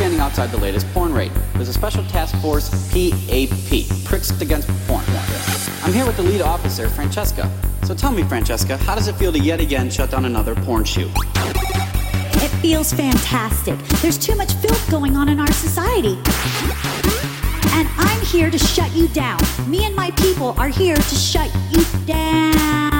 standing outside the latest porn raid. There's a special task force, PAP, Pricks Against Porn. I'm here with the lead officer, Francesca. So tell me, Francesca, how does it feel to yet again shut down another porn shoot? It feels fantastic. There's too much filth going on in our society. And I'm here to shut you down. Me and my people are here to shut you down.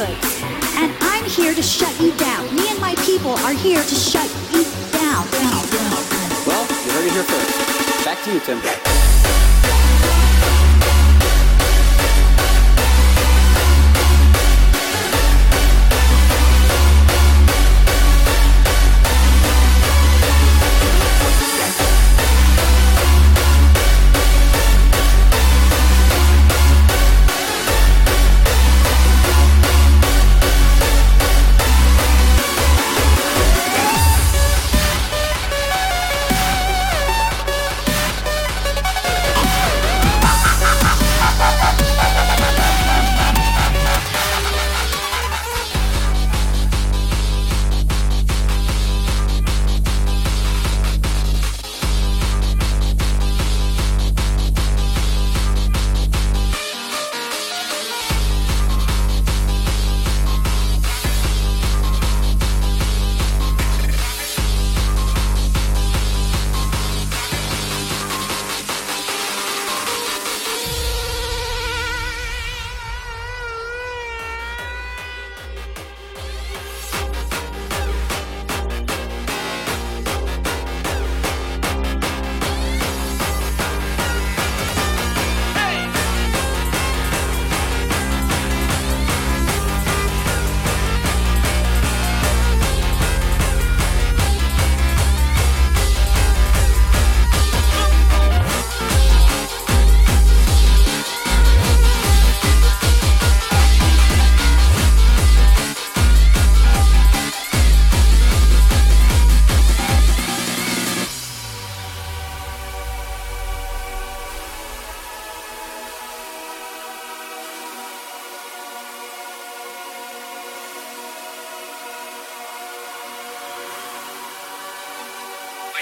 And I'm here to shut you down. Me and my people are here to shut you down. down, down. Well, you heard it here first. Back to you, Tim.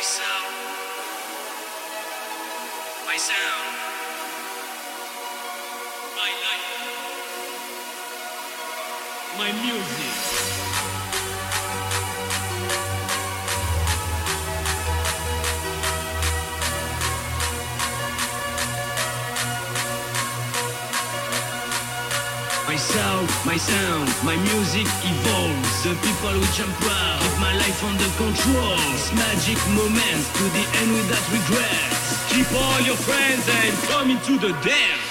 My sound. My sound. My life. My music. My sound, my music evolves. The people which I'm proud, keep my life under control. It's magic moments to the end without regrets. Keep all your friends and come into the dance.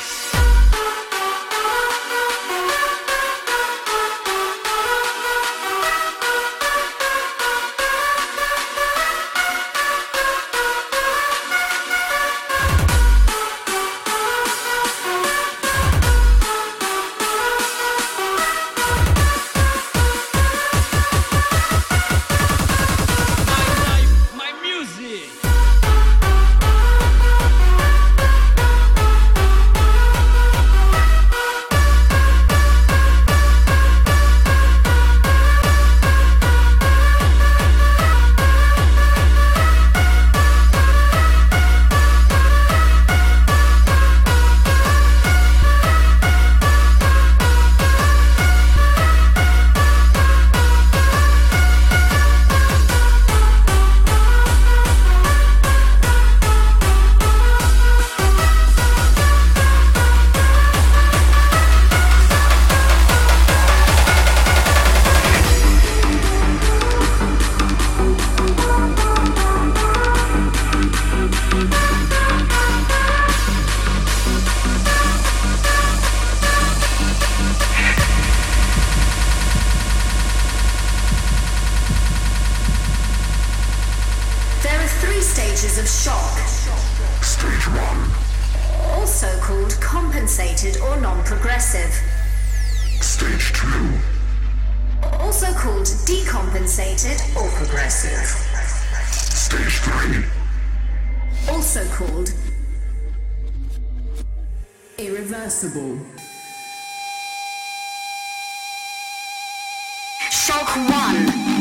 compensated or progressive. Stage 3. Also called irreversible. Shock 1.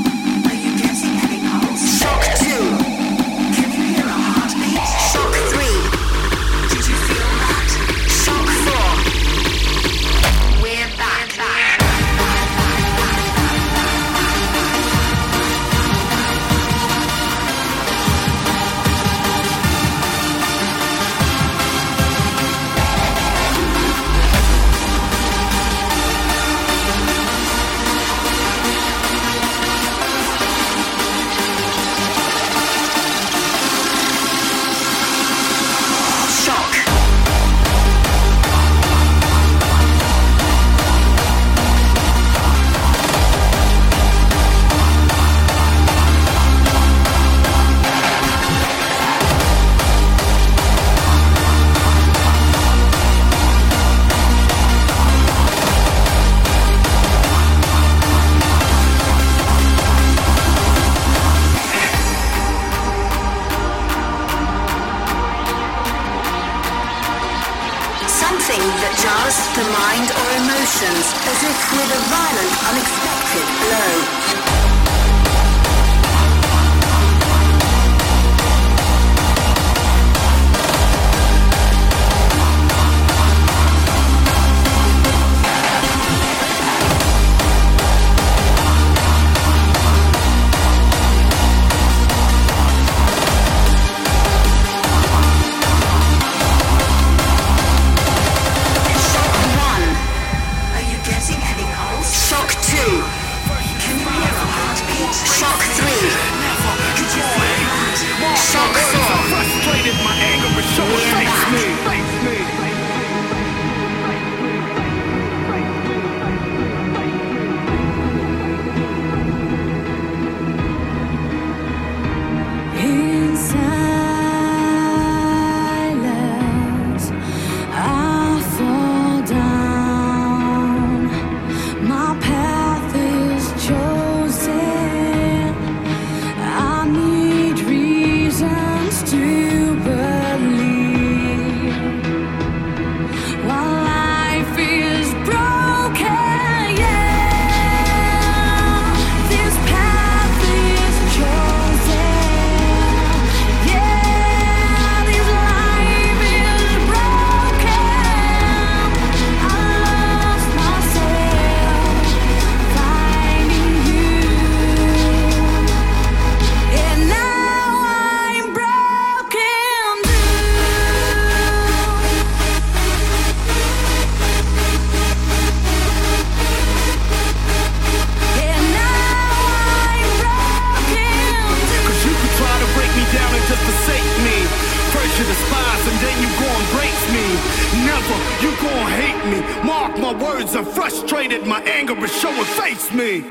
You gon' hate me. Mark my words, I'm frustrated. My anger is showing. Face me.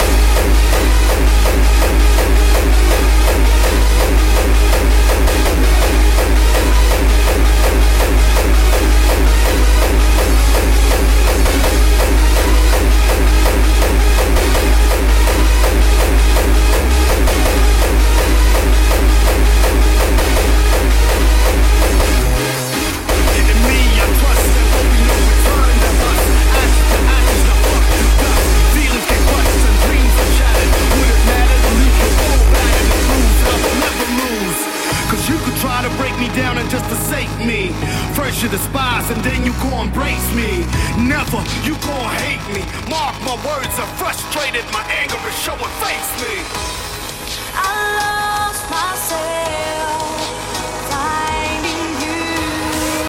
You gon' hate